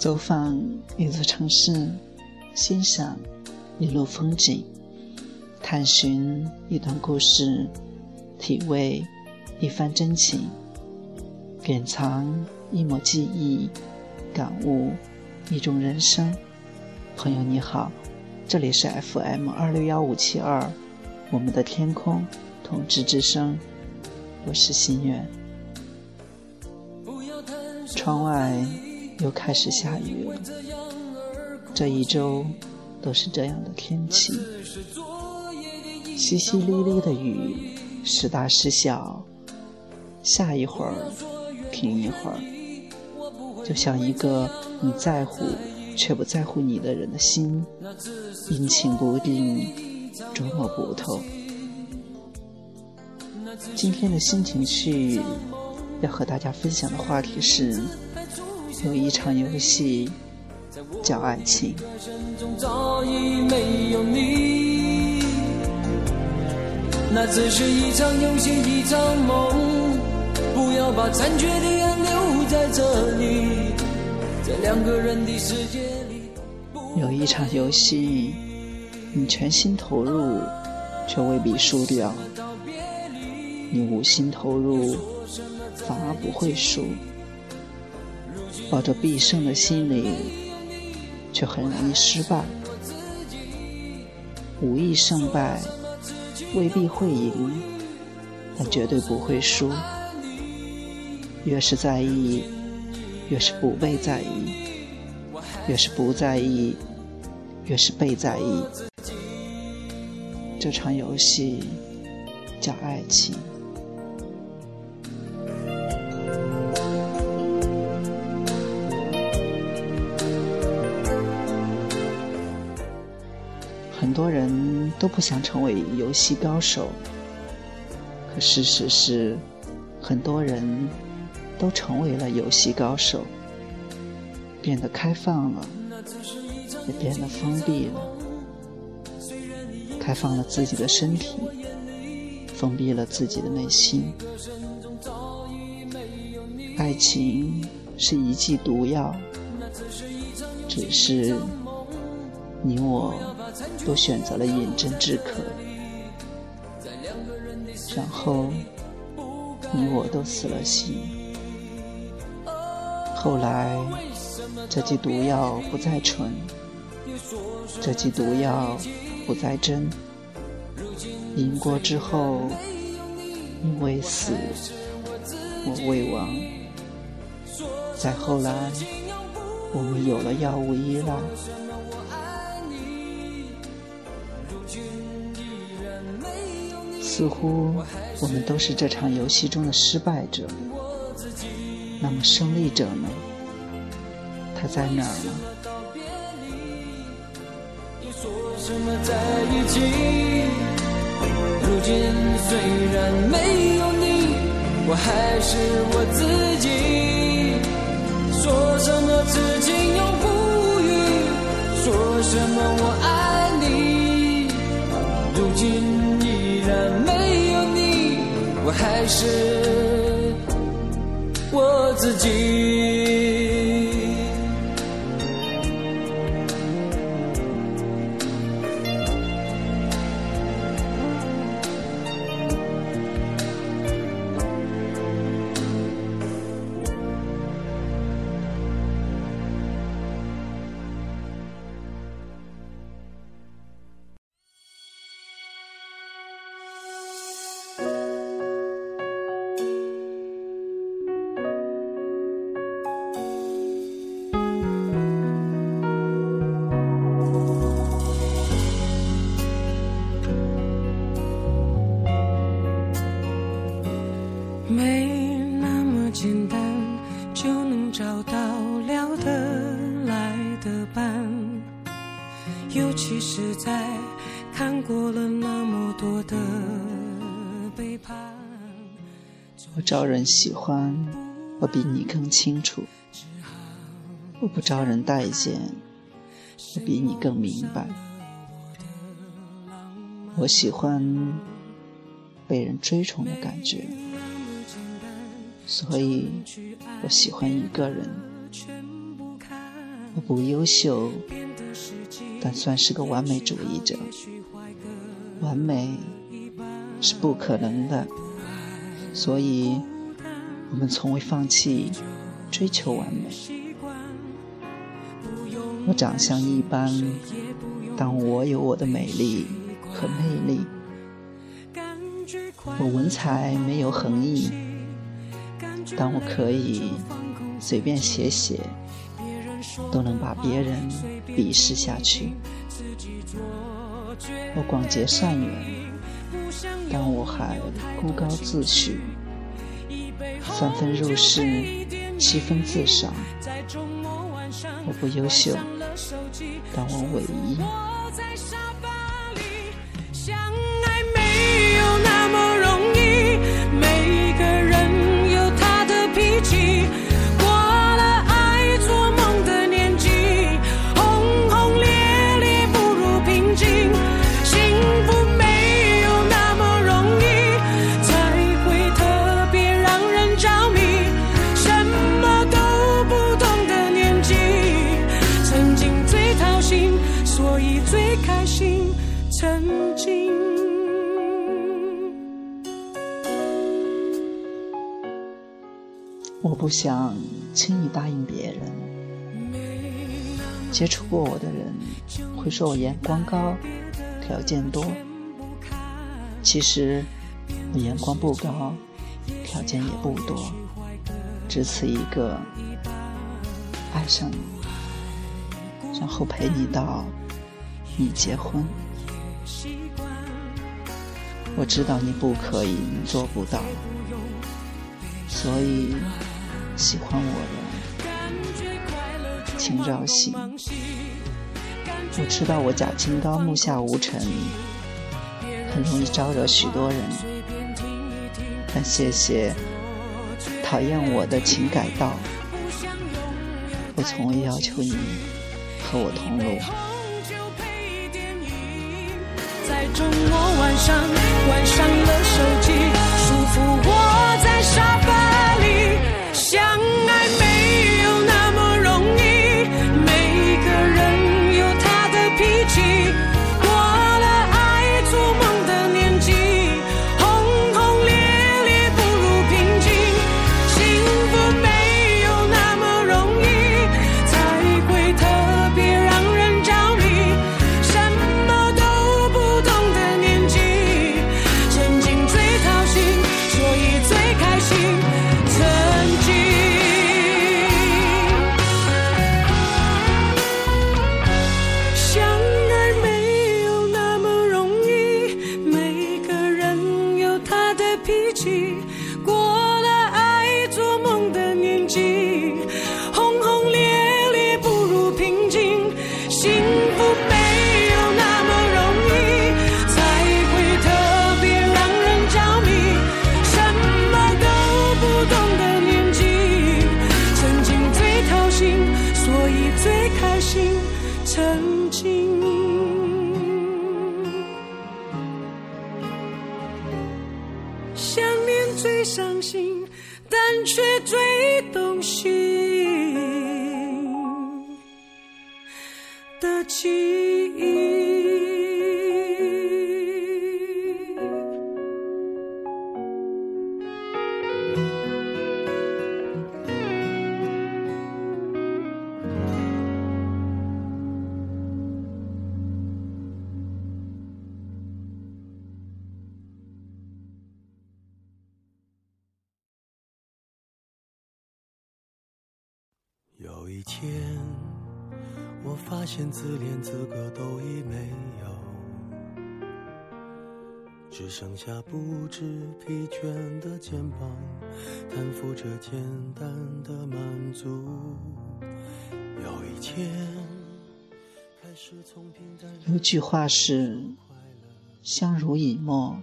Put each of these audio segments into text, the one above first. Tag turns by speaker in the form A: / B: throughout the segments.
A: 走访一座城市，欣赏一路风景，探寻一段故事，体味一番真情，典藏一抹记忆，感悟一种人生。朋友你好，这里是 FM 二六幺五七二，我们的天空同志之声，我是心愿。窗外又开始下雨了，这一周都是这样的天气，淅淅沥沥的雨，时大时小，下一会儿，停一会儿，就像一个你在乎却不在乎你的人的心，阴晴不定，琢磨不透。今天的心情去。要和大家分享的话题是：有一场游戏叫爱情。那只是一场游戏，一场梦。不要把残缺的爱留在这里，在两个人的世界里。有一场游戏，你全心投入，却未必输掉；你无心投入。反而不会输，抱着必胜的心理，却很容易失败。无意胜败未必会赢，但绝对不会输。越是在意，越是不被在意；越是不在意，越是被在意。这场游戏叫爱情。很多人都不想成为游戏高手，可事实是，很多人都成为了游戏高手，变得开放了，也变得封闭了。开放了自己的身体，封闭了自己的内心。爱情是一剂毒药，只是你我。都选择了饮鸩止渴，然后你我都死了心。后来这剂毒药不再纯，这剂毒药不再真。饮过之后，你未死，我未亡。再后来，我们有了药物依赖。似乎我们都是这场游戏中的失败者，那么胜利者呢？他在哪儿呢？什么在一起如今虽然没有你，我还是我自己。说什么痴情永不渝，说什么我爱你。如今。还是我自己。过了那么多的背叛我招人喜欢，我比你更清楚；我不招人待见，我比你更明白。我喜欢被人追宠的感觉，所以我喜欢一个人。
B: 我不优秀，但算是个完美主义者。完美是不可能的，所以我们从未放弃追求完美。我长相一般，但我有我的美丽和魅力。我文采没有横溢，但我可以随便写写。都能把别人鄙视下去。我广结善缘，但我还孤高自许，三分入世，七分自赏。我不优秀，但我唯一。不想轻易答应别人。接触过我的人会说我眼光高，条件多。其实我眼光不高，条件也不多，只此一个，爱上你，然后陪你到你结婚。我知道你不可以，你做不到，所以。喜欢我的，请绕行。我知道我假清高，目下无尘，很容易招惹许多人。但谢谢讨厌我的，请改道。我从未要求你和我同路。在周末晚上关上了手机，束缚我在沙发。相爱的记忆。连资格都已没有，只剩下不知疲倦的肩膀，担负着简单的满足。有一天，开始从平淡。有句话是：相濡以沫，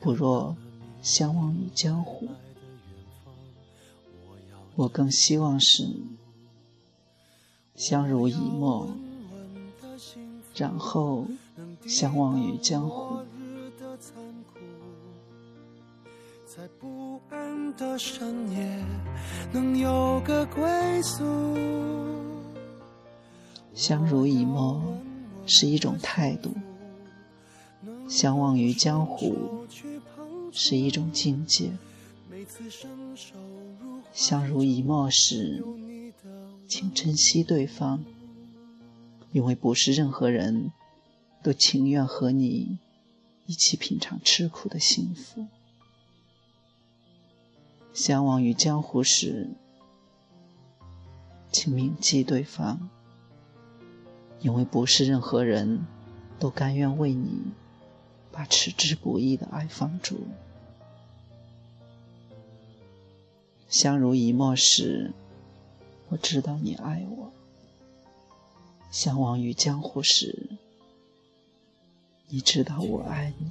B: 不若相忘于江湖。我更希望是。相濡以沫，然后相忘于江湖。在不安的深夜，能有个归宿。
A: 相濡以沫是一种态度，相忘于江湖是一种境界。相濡以沫时，请珍惜对方，因为不是任何人都情愿和你一起品尝吃苦的幸福。相忘于江湖时，请铭记对方，因为不是任何人都甘愿为你把持之不易的爱放逐。相濡以沫时，我知道你爱我；相忘于江湖时，你知道我爱你。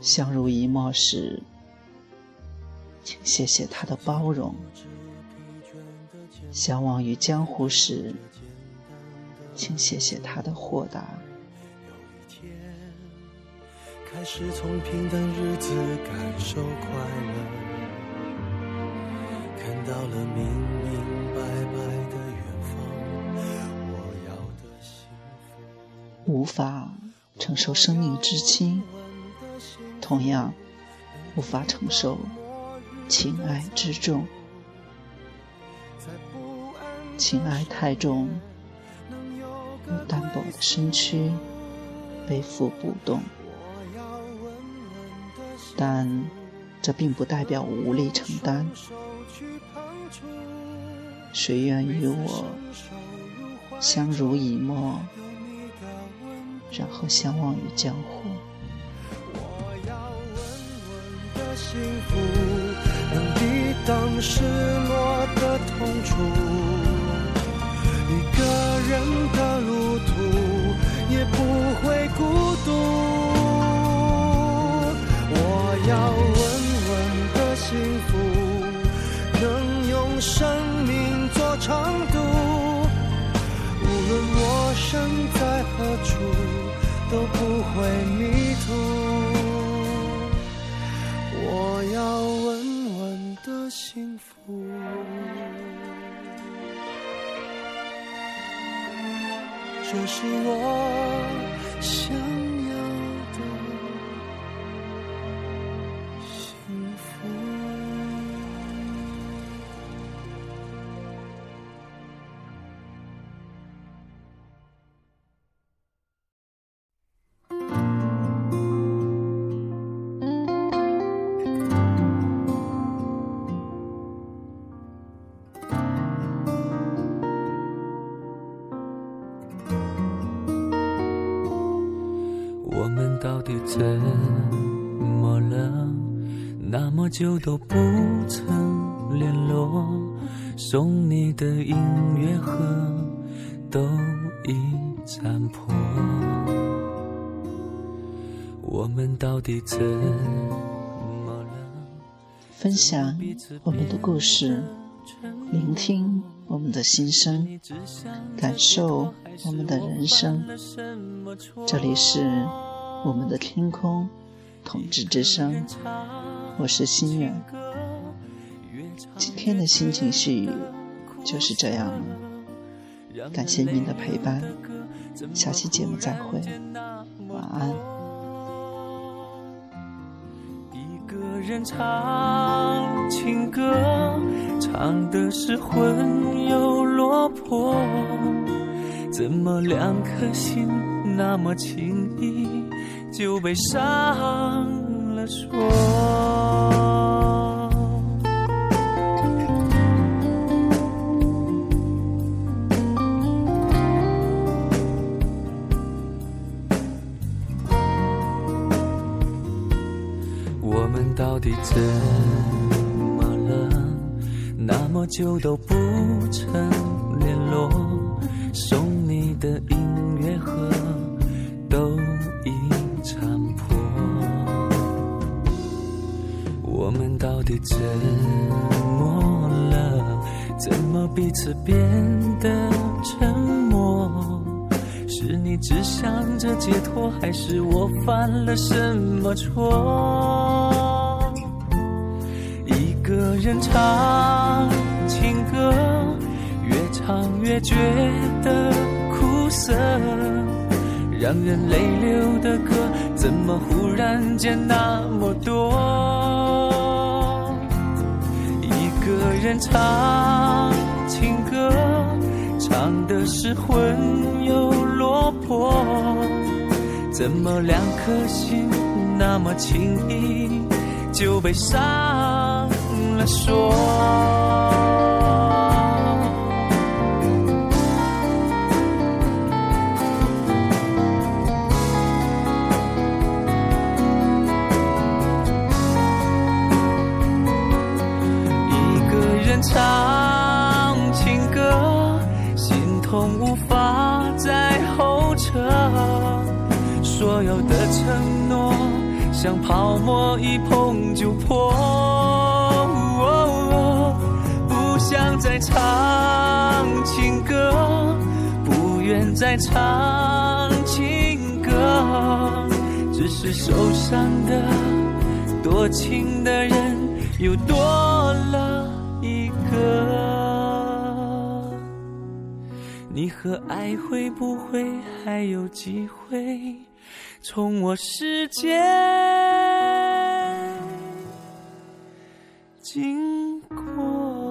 A: 相濡以沫时，请谢谢他的包容；相忘于江湖时，请谢谢他的豁达。
C: 开始从平淡日子感受快乐，看到了明明白白
A: 无法承受生命之轻，同样无法承受情爱之重。情爱太重，有单薄的身躯背负不动。但这并不代表无力承担。谁愿与我相濡以沫，然后相忘于江湖？
C: 我要稳稳的幸福，能抵挡失落的痛楚。一个人的路途，也不会孤独。我要稳稳的幸福，能用生命做长度。无论我身在何处，都不会迷途。我要稳稳的幸福，这是我想。
D: 怎么了？那么久都不曾联络，送你的音乐盒都已残破。我们到底怎么了？
A: 分享我们的故事，聆听我们的心声，感受我们的人生。这里是。我们的天空，统治之声，我是心远。今天的心情细雨就是这样了，感谢您的陪伴，下期节目再会，晚安。
D: 一个人唱情歌，唱的是魂又落魄，怎么两颗心那么轻易？就被伤了说。我们到底怎么了？那么久都不曾联络，送你的彼此变得沉默？是你只想着解脱，还是我犯了什么错？一个人唱情歌，越唱越觉得苦涩，让人泪流的歌，怎么忽然间那么多？一个人唱情歌，唱的失魂又落魄，怎么两颗心那么轻易就被伤了说？像泡沫，一碰就破。不想再唱情歌，不愿再唱情歌，只是受伤的、多情的人又多了。一个，你和爱会不会还有机会从我世界经过。